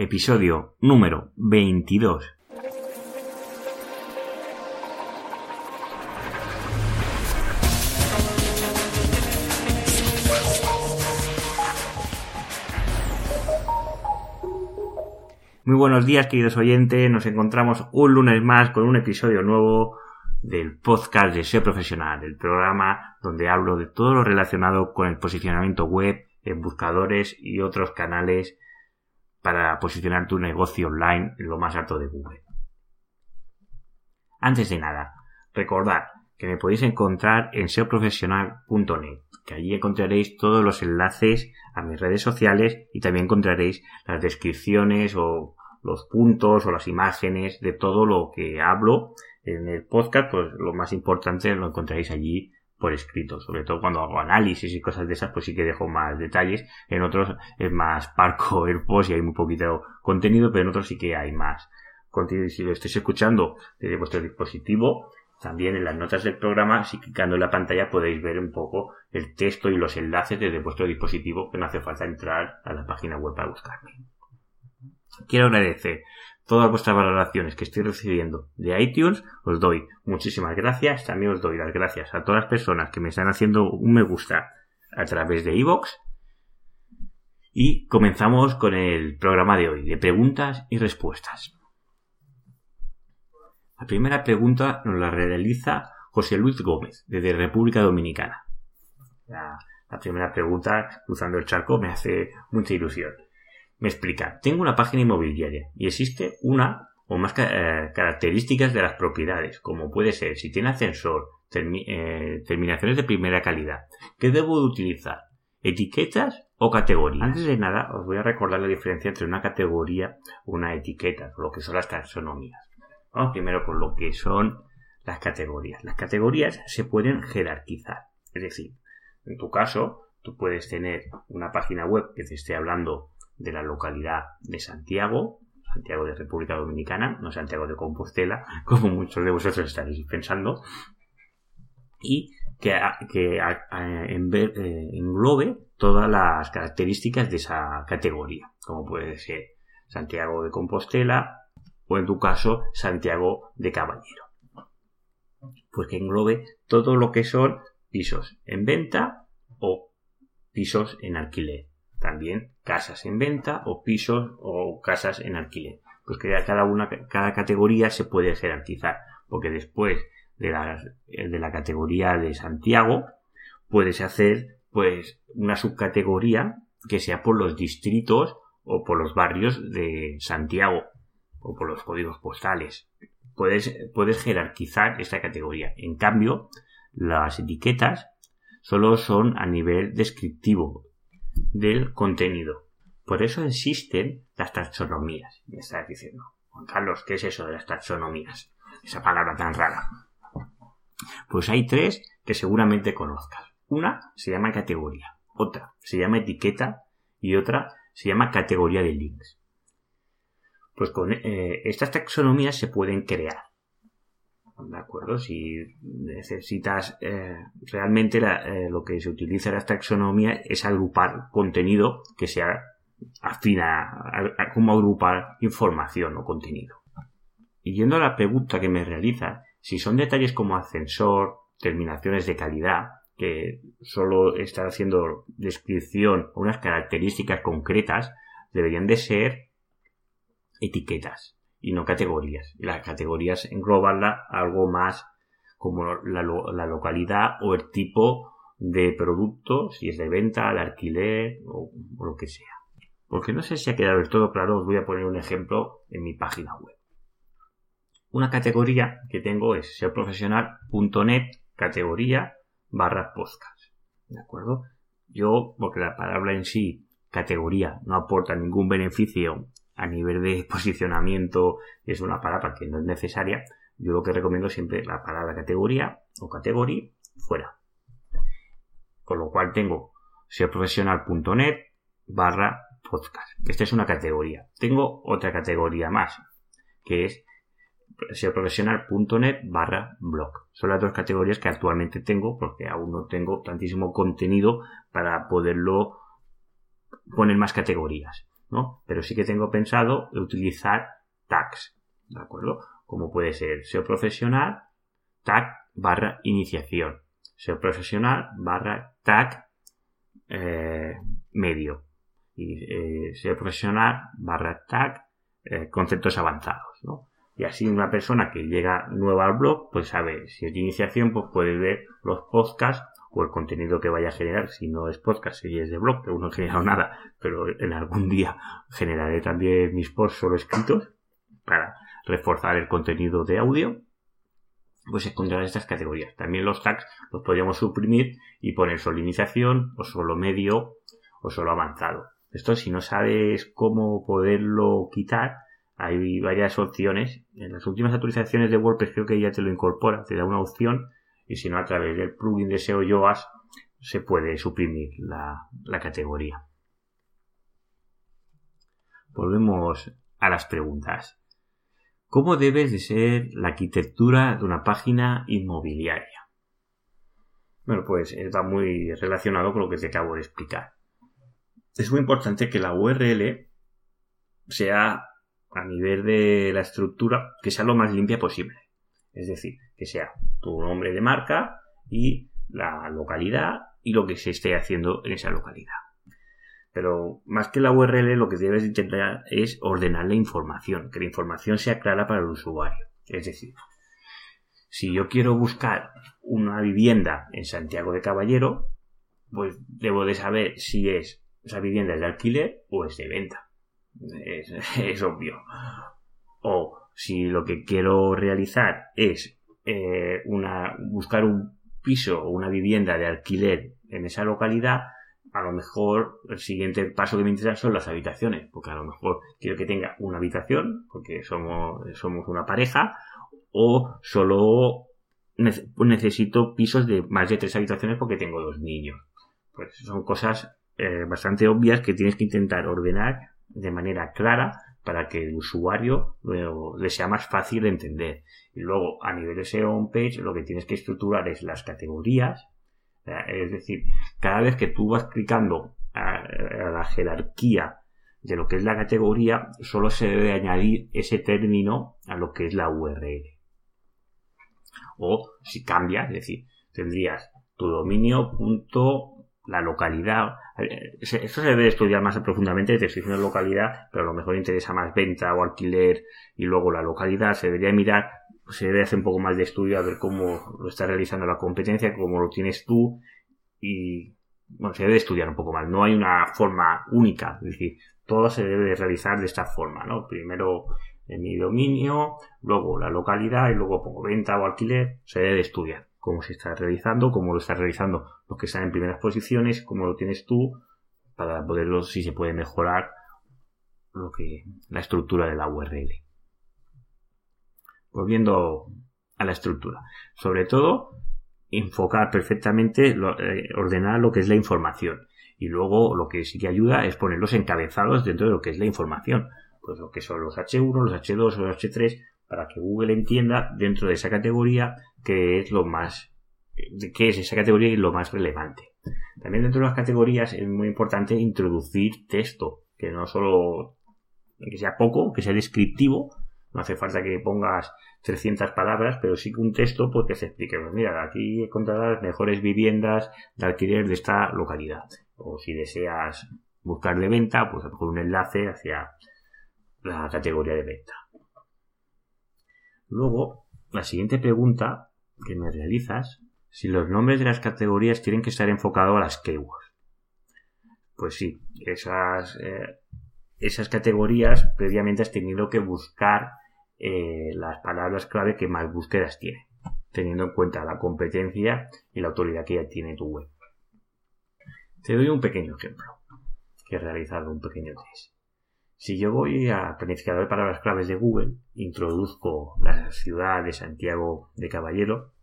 episodio número 22. Muy buenos días, queridos oyentes. Nos encontramos un lunes más con un episodio nuevo del podcast de SEO Profesional, el programa donde hablo de todo lo relacionado con el posicionamiento web en buscadores y otros canales para posicionar tu negocio online en lo más alto de Google. Antes de nada, recordad que me podéis encontrar en seoprofesional.net, que allí encontraréis todos los enlaces a mis redes sociales y también encontraréis las descripciones o los puntos o las imágenes de todo lo que hablo en el podcast, pues lo más importante lo encontraréis allí por escrito, sobre todo cuando hago análisis y cosas de esas, pues sí que dejo más detalles. En otros es más parco el post y hay muy poquito contenido, pero en otros sí que hay más contenido. Y si lo estáis escuchando desde vuestro dispositivo, también en las notas del programa, si clicando en la pantalla podéis ver un poco el texto y los enlaces desde vuestro dispositivo, que no hace falta entrar a la página web para buscarme. Quiero agradecer todas vuestras valoraciones que estoy recibiendo de iTunes, os doy muchísimas gracias. También os doy las gracias a todas las personas que me están haciendo un me gusta a través de iVoox. Y comenzamos con el programa de hoy, de preguntas y respuestas. La primera pregunta nos la realiza José Luis Gómez, desde República Dominicana. La, la primera pregunta, cruzando el charco, me hace mucha ilusión. Me explica, tengo una página inmobiliaria y existe una o más eh, características de las propiedades, como puede ser si tiene ascensor, eh, terminaciones de primera calidad. ¿Qué debo de utilizar? ¿Etiquetas o categorías? Antes de nada, os voy a recordar la diferencia entre una categoría una etiqueta, lo que son las taxonomías. Vamos primero con lo que son las categorías. Las categorías se pueden jerarquizar. Es decir, en tu caso, tú puedes tener una página web que te esté hablando de la localidad de Santiago, Santiago de República Dominicana, no Santiago de Compostela, como muchos de vosotros estaréis pensando, y que, que eh, englobe todas las características de esa categoría, como puede ser Santiago de Compostela o en tu caso Santiago de Caballero. Pues que englobe todo lo que son pisos en venta o pisos en alquiler también casas en venta o pisos o casas en alquiler. Pues que cada una, cada categoría se puede jerarquizar, porque después de la, de la categoría de Santiago puedes hacer pues una subcategoría que sea por los distritos o por los barrios de Santiago o por los códigos postales. Puedes, puedes jerarquizar esta categoría. En cambio, las etiquetas solo son a nivel descriptivo, del contenido. Por eso existen las taxonomías. Me estás diciendo, Juan Carlos, ¿qué es eso de las taxonomías? Esa palabra tan rara. Pues hay tres que seguramente conozcas. Una se llama categoría, otra se llama etiqueta y otra se llama categoría de links. Pues con eh, estas taxonomías se pueden crear. ¿De acuerdo? Si necesitas eh, realmente eh, lo que se utiliza en la taxonomía es agrupar contenido que sea afina a, cómo agrupar información o contenido. Y yendo a la pregunta que me realiza, si son detalles como ascensor, terminaciones de calidad, que solo están haciendo descripción o unas características concretas, deberían de ser etiquetas y no categorías. Y las categorías englobarla algo más como la, localidad o el tipo de producto, si es de venta, de alquiler o, lo que sea. Porque no sé si ha quedado todo claro, os voy a poner un ejemplo en mi página web. Una categoría que tengo es seoprofesional.net categoría barra podcast. ¿De acuerdo? Yo, porque la palabra en sí, categoría, no aporta ningún beneficio a nivel de posicionamiento es una palabra que no es necesaria, yo lo que recomiendo siempre la palabra categoría o categoría fuera. Con lo cual tengo seoprofesional.net barra podcast. Esta es una categoría. Tengo otra categoría más, que es seoprofesional.net barra blog. Son las dos categorías que actualmente tengo porque aún no tengo tantísimo contenido para poderlo poner más categorías. ¿No? Pero sí que tengo pensado utilizar tags, ¿de acuerdo? Como puede ser SEO profesional, tag barra iniciación, SEO profesional barra tag eh, medio y eh, SEO profesional barra tag eh, conceptos avanzados, ¿no? Y así una persona que llega nueva al blog, pues sabe, si es de iniciación, pues puede ver los podcasts o el contenido que vaya a generar, si no es podcast, si es de blog, que uno no he generado nada, pero en algún día generaré también mis posts solo escritos para reforzar el contenido de audio, pues encontrar estas categorías. También los tags los podríamos suprimir y poner solo iniciación o solo medio o solo avanzado. Esto si no sabes cómo poderlo quitar, hay varias opciones. En las últimas actualizaciones de WordPress creo que ya te lo incorpora, te da una opción y si no a través del plugin de SEO Yoast se puede suprimir la, la categoría. Volvemos a las preguntas. ¿Cómo debes de ser la arquitectura de una página inmobiliaria? Bueno, pues está muy relacionado con lo que te acabo de explicar. Es muy importante que la URL sea a nivel de la estructura que sea lo más limpia posible. Es decir, que sea tu nombre de marca y la localidad y lo que se esté haciendo en esa localidad. Pero más que la URL, lo que debes intentar es ordenar la información, que la información sea clara para el usuario. Es decir, si yo quiero buscar una vivienda en Santiago de Caballero, pues debo de saber si es esa vivienda es de alquiler o es de venta. es, obvio. O si lo que quiero realizar es eh, una, buscar un piso o una vivienda de alquiler en esa localidad, a lo mejor el siguiente paso que me interesa son las habitaciones, porque a lo mejor quiero que tenga una habitación, porque somos, somos una pareja, o solo necesito pisos de más de tres habitaciones porque tengo dos niños. Pues son cosas eh, bastante obvias que tienes que intentar ordenar de manera clara para que el usuario le sea más fácil de entender. Y luego, a nivel de SEO homepage, lo que tienes que estructurar es las categorías. Es decir, cada vez que tú vas clicando a, la jerarquía de lo que es la categoría, solo se debe añadir ese término a lo que es la URL. O si cambia, es decir, tendrías tu dominio punto la localidad. Esto se debe estudiar más profundamente, te estoy diciendo localidad, pero a lo mejor interesa más venta o alquiler y luego la localidad. Se debería mirar, se debe hacer un poco más de estudio a ver cómo lo está realizando la competencia, cómo lo tienes tú y bueno, se debe estudiar un poco más. No hay una forma única, es decir, todo se debe realizar de esta forma, ¿no? Primero en mi dominio, luego la localidad y luego pongo venta o alquiler, se debe estudiar cómo se está realizando, cómo lo está realizando los que están en primeras posiciones, cómo lo tienes tú, para poderlo, si se puede mejorar lo que, la estructura de la URL. Volviendo a la estructura. Sobre todo, enfocar perfectamente, eh, ordenar lo que es la información. Y luego lo que sí que ayuda es poner los encabezados dentro de lo que es la información. Pues lo que son los H1, los H2, los H3, para que Google entienda dentro de esa categoría qué es lo más qué es esa categoría y lo más relevante. También dentro de las categorías es muy importante introducir texto, que no solo que sea poco, que sea descriptivo, no hace falta que pongas 300 palabras, pero sí que un texto porque se explique, pues mira, aquí encontrarás mejores viviendas de alquiler de esta localidad. O si deseas buscarle venta, pues a lo mejor un enlace hacia la categoría de venta. Luego, la siguiente pregunta que me realizas, si los nombres de las categorías tienen que estar enfocados a las keywords. Pues sí, esas, eh, esas categorías previamente has tenido que buscar eh, las palabras clave que más búsquedas tiene, teniendo en cuenta la competencia y la autoridad que ya tiene tu web. Te doy un pequeño ejemplo, que he realizado un pequeño test. Si yo voy a planificador de palabras claves de Google, introduzco la ciudad de Santiago de Caballero.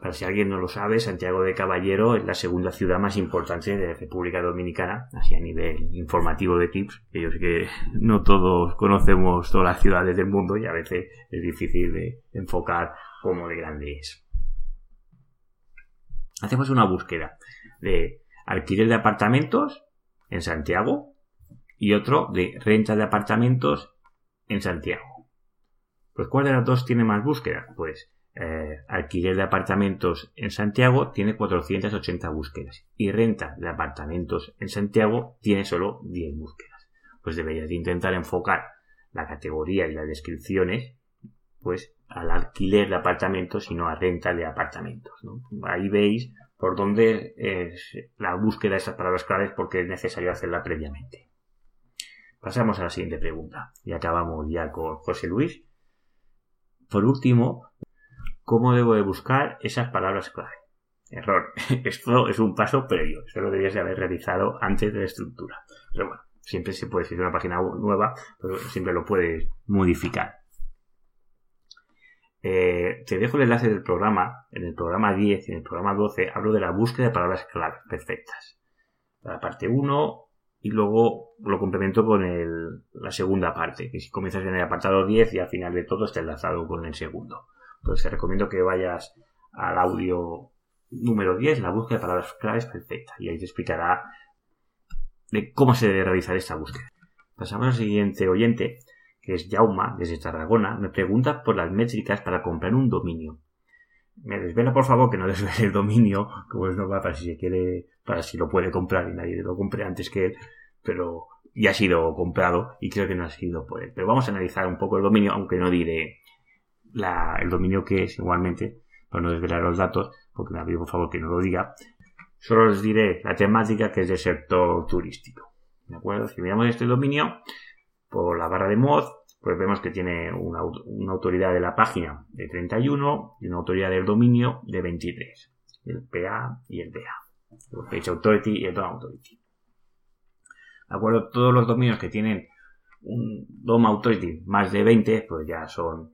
Para si alguien no lo sabe, Santiago de Caballero es la segunda ciudad más importante de República Dominicana, así a nivel informativo de tips, que yo sé que no todos conocemos todas las ciudades del mundo y a veces es difícil de enfocar cómo de grande es. Hacemos una búsqueda de alquiler de apartamentos en Santiago y otro de renta de apartamentos en Santiago. Pues ¿cuál de las dos tiene más búsqueda? Pues eh, alquiler de apartamentos en Santiago tiene 480 búsquedas y renta de apartamentos en Santiago tiene solo 10 búsquedas. Pues deberías intentar enfocar la categoría y las descripciones pues al alquiler de apartamentos y no a renta de apartamentos. Ahí veis por dónde es la búsqueda de esas palabras claves porque es necesario hacerla previamente. Pasamos a la siguiente pregunta y acabamos ya con José Luis. Por último, ¿cómo debo de buscar esas palabras clave? Error. Esto es un paso previo. Esto lo debías de haber realizado antes de la estructura. Pero bueno, siempre se puede decir una página nueva, pero siempre lo puedes modificar. Eh, te dejo el enlace del programa. En el programa 10 y en el programa 12 hablo de la búsqueda de palabras clave perfectas. La parte 1 y luego lo complemento con la segunda parte, que si comienzas en el apartado 10 y al final de todo está enlazado con el segundo. Pues te recomiendo que vayas al audio número 10, la búsqueda de palabras claves perfectas, y ahí te explicará de cómo se debe realizar esta búsqueda. Pasamos al siguiente oyente, que es Jauma, desde Tarragona, me pregunta por las métricas para comprar un dominio. Me desvela, por favor, que no desvele el dominio, como es normal para si se quiere, para si lo puede comprar y nadie lo compre antes que él, pero ya ha sido comprado y creo que no ha sido por él. Pero vamos a analizar un poco el dominio, aunque no diré el dominio que es igualmente, para no desvelar los datos, porque me pido por favor que no lo diga. Solo les diré la temática que es del sector turístico. ¿De acuerdo? Si miramos este dominio, por la barra de mod, pues vemos que tiene una, autoridad de la página de 31 y una autoridad del dominio de 23. El PA y el DA. Page Authority y el DOM Authority. ¿De acuerdo? Todos los dominios que tienen un DOM Authority más de 20, pues ya son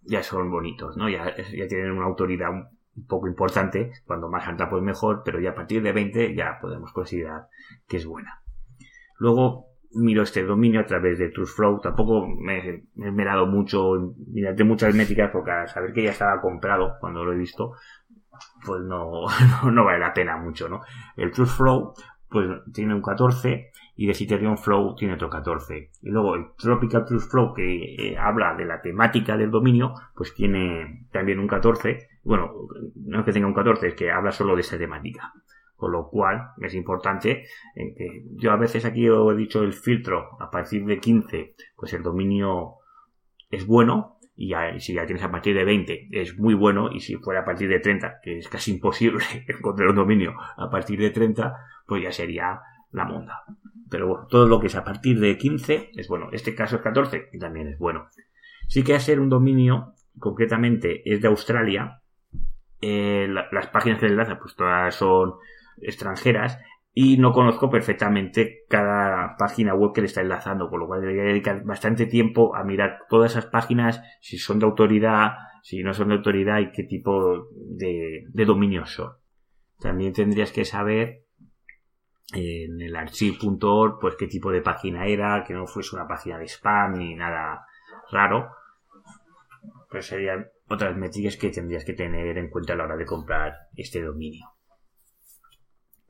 ya son bonitos, ¿no? Ya, ya tienen una autoridad un poco importante. Cuando más alta, pues mejor, pero ya a partir de 20 ya podemos considerar que es buena. Luego, miro este dominio a través de TruthFlow. Tampoco me, he mirado mucho, mirate muchas métricas porque a saber que ya estaba comprado cuando lo he visto, pues no, no, vale la pena mucho, ¿no? El TruthFlow, pues tiene un 14 y de Ethereum Flow tiene otro 14. Y luego el Tropical TruthFlow que eh, habla de la temática del dominio, pues tiene también un 14. Bueno, no es que tenga un 14, es que habla solo de esa temática. Con lo cual es importante eh, que yo a veces aquí he dicho el filtro a partir de 15, pues el dominio es bueno y si ya tienes a partir de 20 es muy bueno y si fuera a partir de 30, que es casi imposible encontrar un dominio a partir de 30, pues ya sería la monda. Pero bueno, todo lo que es a partir de 15 es bueno. Este caso es 14 y también es bueno. Sí que a ser un dominio, concretamente es de Australia, eh, las páginas que enlaza pues todas son extranjeras y no conozco perfectamente cada página web que le está enlazando, con lo cual debería dedicar bastante tiempo a mirar todas esas páginas, si son de autoridad, si no son de autoridad y qué tipo de, de dominios son. También tendrías que saber en el archive.org pues qué tipo de página era, que no fuese una página de spam ni nada raro. Pues serían otras métricas que tendrías que tener en cuenta a la hora de comprar este dominio.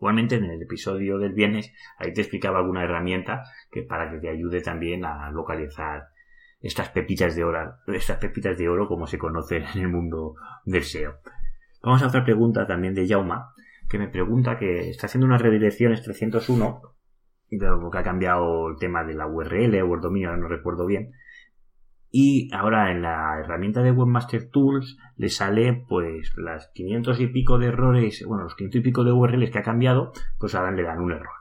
Igualmente en el episodio del viernes ahí te explicaba alguna herramienta que para que te ayude también a localizar estas pepitas de oro, estas pepitas de oro como se conocen en el mundo del SEO. Vamos a otra pregunta también de Jauma, que me pregunta que está haciendo unas redirecciones 301, porque ha cambiado el tema de la URL o el dominio, no recuerdo bien, y ahora en la herramienta de Webmaster Tools le sale pues las 500 y pico de errores, bueno, los 500 y pico de URLs que ha cambiado, pues ahora le dan un error.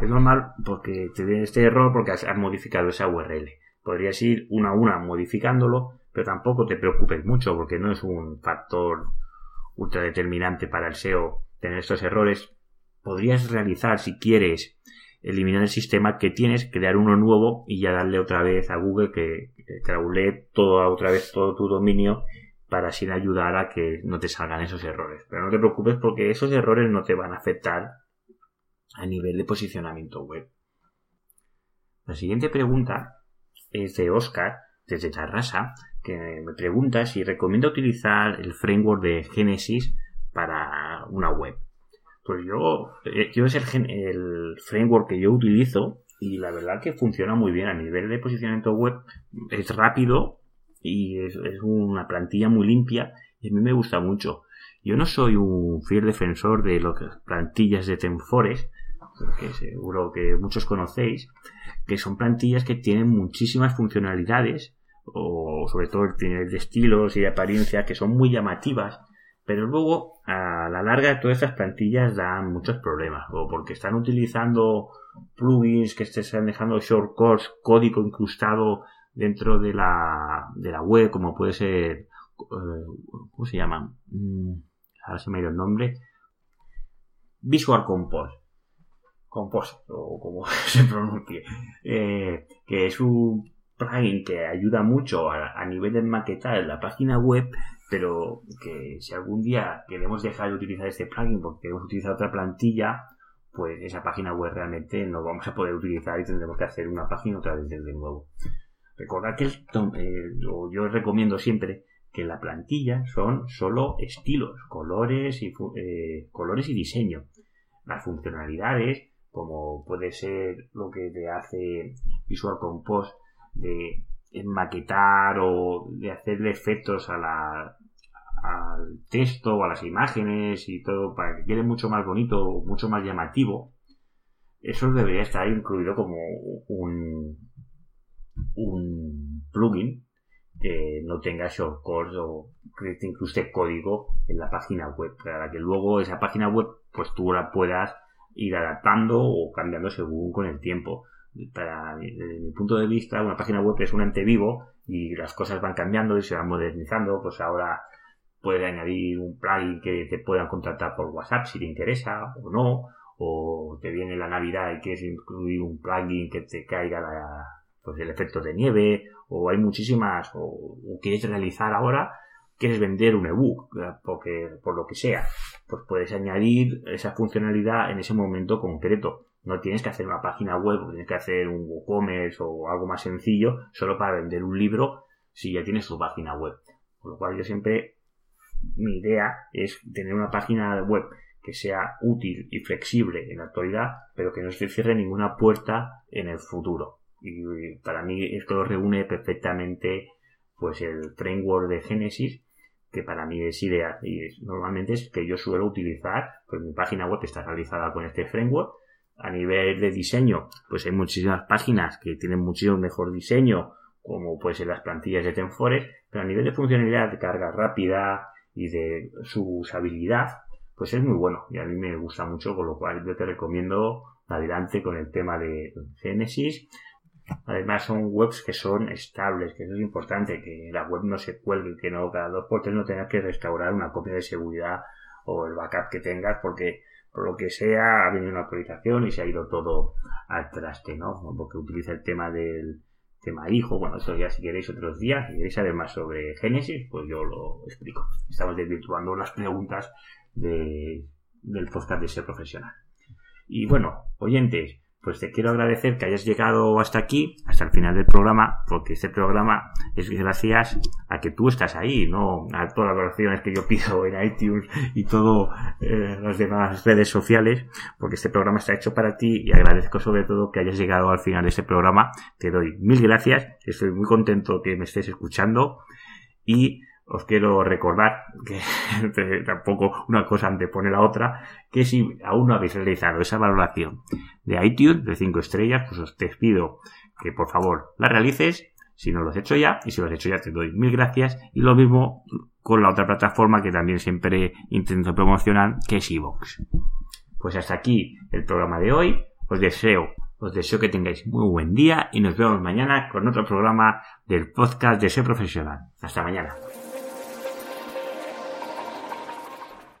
Es normal porque te den este error porque has, modificado esa URL. Podrías ir una a una modificándolo, pero tampoco te preocupes mucho porque no es un factor ultra determinante para el SEO tener estos errores. Podrías realizar, si quieres, eliminar el sistema que tienes, crear uno nuevo y ya darle otra vez a Google que, crawle todo otra vez todo tu dominio para así ayudar a que no te salgan esos errores. Pero no te preocupes porque esos errores no te van a afectar a nivel de posicionamiento web. La siguiente pregunta es de Oscar desde Tarrasa que me pregunta si recomiendo utilizar el framework de Genesis para una web. Pues yo, eh, yo es el, el framework que yo utilizo y la verdad que funciona muy bien a nivel de posicionamiento web. Es rápido y es, una plantilla muy limpia y a mí me gusta mucho. Yo no soy un fiel defensor de las plantillas de Temfores, que seguro que muchos conocéis, que son plantillas que tienen muchísimas funcionalidades, o sobre todo de estilos y de apariencia, que son muy llamativas, pero luego a la larga todas estas plantillas dan muchos problemas, o porque están utilizando plugins que se están dejando shortcuts, código incrustado dentro de la, de la web, como puede ser, eh, ¿cómo se llama? Mm, ahora se me ha ido el nombre. Visual Compose. Compose, o como se pronuncie. Eh, que es un plugin que ayuda mucho a, nivel de maquetar la página web, pero que si algún día queremos dejar de utilizar este plugin porque queremos utilizar otra plantilla, pues esa página web realmente no vamos a poder utilizar y tendremos que hacer una página otra vez desde nuevo. Recordad que yo recomiendo siempre que la plantilla son solo estilos, colores y, eh, colores y diseño. Las funcionalidades, como puede ser lo que te hace Visual Compose de maquetar o de hacerle efectos a la, texto o a las imágenes y todo para que quede mucho más bonito, mucho más llamativo, eso debería estar incluido como un, plugin que no tenga shortcuts o que te código en la página web para que luego esa página web pues tú la puedas ir adaptando o cambiando según con el tiempo. Para, desde mi punto de vista, una página web es un ente vivo y las cosas van cambiando y se van modernizando. Pues ahora puede añadir un plugin que te puedan contratar por WhatsApp si te interesa o no, o te viene la Navidad y quieres incluir un plugin que te caiga pues el efecto de nieve, o hay muchísimas, o, quieres realizar ahora, quieres vender un ebook, porque por lo que sea, pues puedes añadir esa funcionalidad en ese momento concreto. No tienes que hacer una página web, tienes que hacer un WooCommerce o algo más sencillo solo para vender un libro si ya tienes tu página web. Con lo cual yo siempre mi idea es tener una página web que sea útil y flexible en la actualidad, pero que no se cierre ninguna puerta en el futuro. Y para mí esto lo reúne perfectamente pues el framework de Genesis, que para mí es ideal y normalmente es que yo suelo utilizar, pues mi página web está realizada con este framework. A nivel de diseño, pues hay muchísimas páginas que tienen muchísimo mejor diseño, como pues en las plantillas de Tenfores, pero a nivel de funcionalidad, de carga rápida, y de su usabilidad, pues es muy bueno y a mí me gusta mucho, con lo cual yo te recomiendo adelante con el tema de Genesis. Además son webs que son estables, que eso es importante, que la web no se cuelgue, que no cada dos por tres no tengas que restaurar una copia de seguridad o el backup que tengas porque por lo que sea ha venido una actualización y se ha ido todo al traste, ¿no? Porque utiliza el tema del, tema hijo, bueno, esto ya si queréis otros días, si queréis saber más sobre Génesis, pues yo lo explico. Estamos desvirtuando las preguntas de, del podcast de ser profesional. Y bueno, oyentes, pues te quiero agradecer que hayas llegado hasta aquí, hasta el final del programa, porque este programa es gracias a que tú estás ahí, no a todas las oraciones que yo pido en iTunes y todas eh, las demás redes sociales, porque este programa está hecho para ti y agradezco sobre todo que hayas llegado al final de este programa. Te doy mil gracias, estoy muy contento que me estés escuchando y os quiero recordar que tampoco una cosa antepone la otra, que si aún no habéis realizado esa valoración de iTunes de 5 estrellas, pues os te pido que por favor la realices, si no lo has hecho ya, y si lo has hecho ya te doy mil gracias, y lo mismo con la otra plataforma que también siempre intento promocionar, que es iVoox. Pues hasta aquí el programa de hoy, os deseo os deseo que tengáis muy buen día y nos vemos mañana con otro programa del podcast de Ser Profesional. Hasta mañana.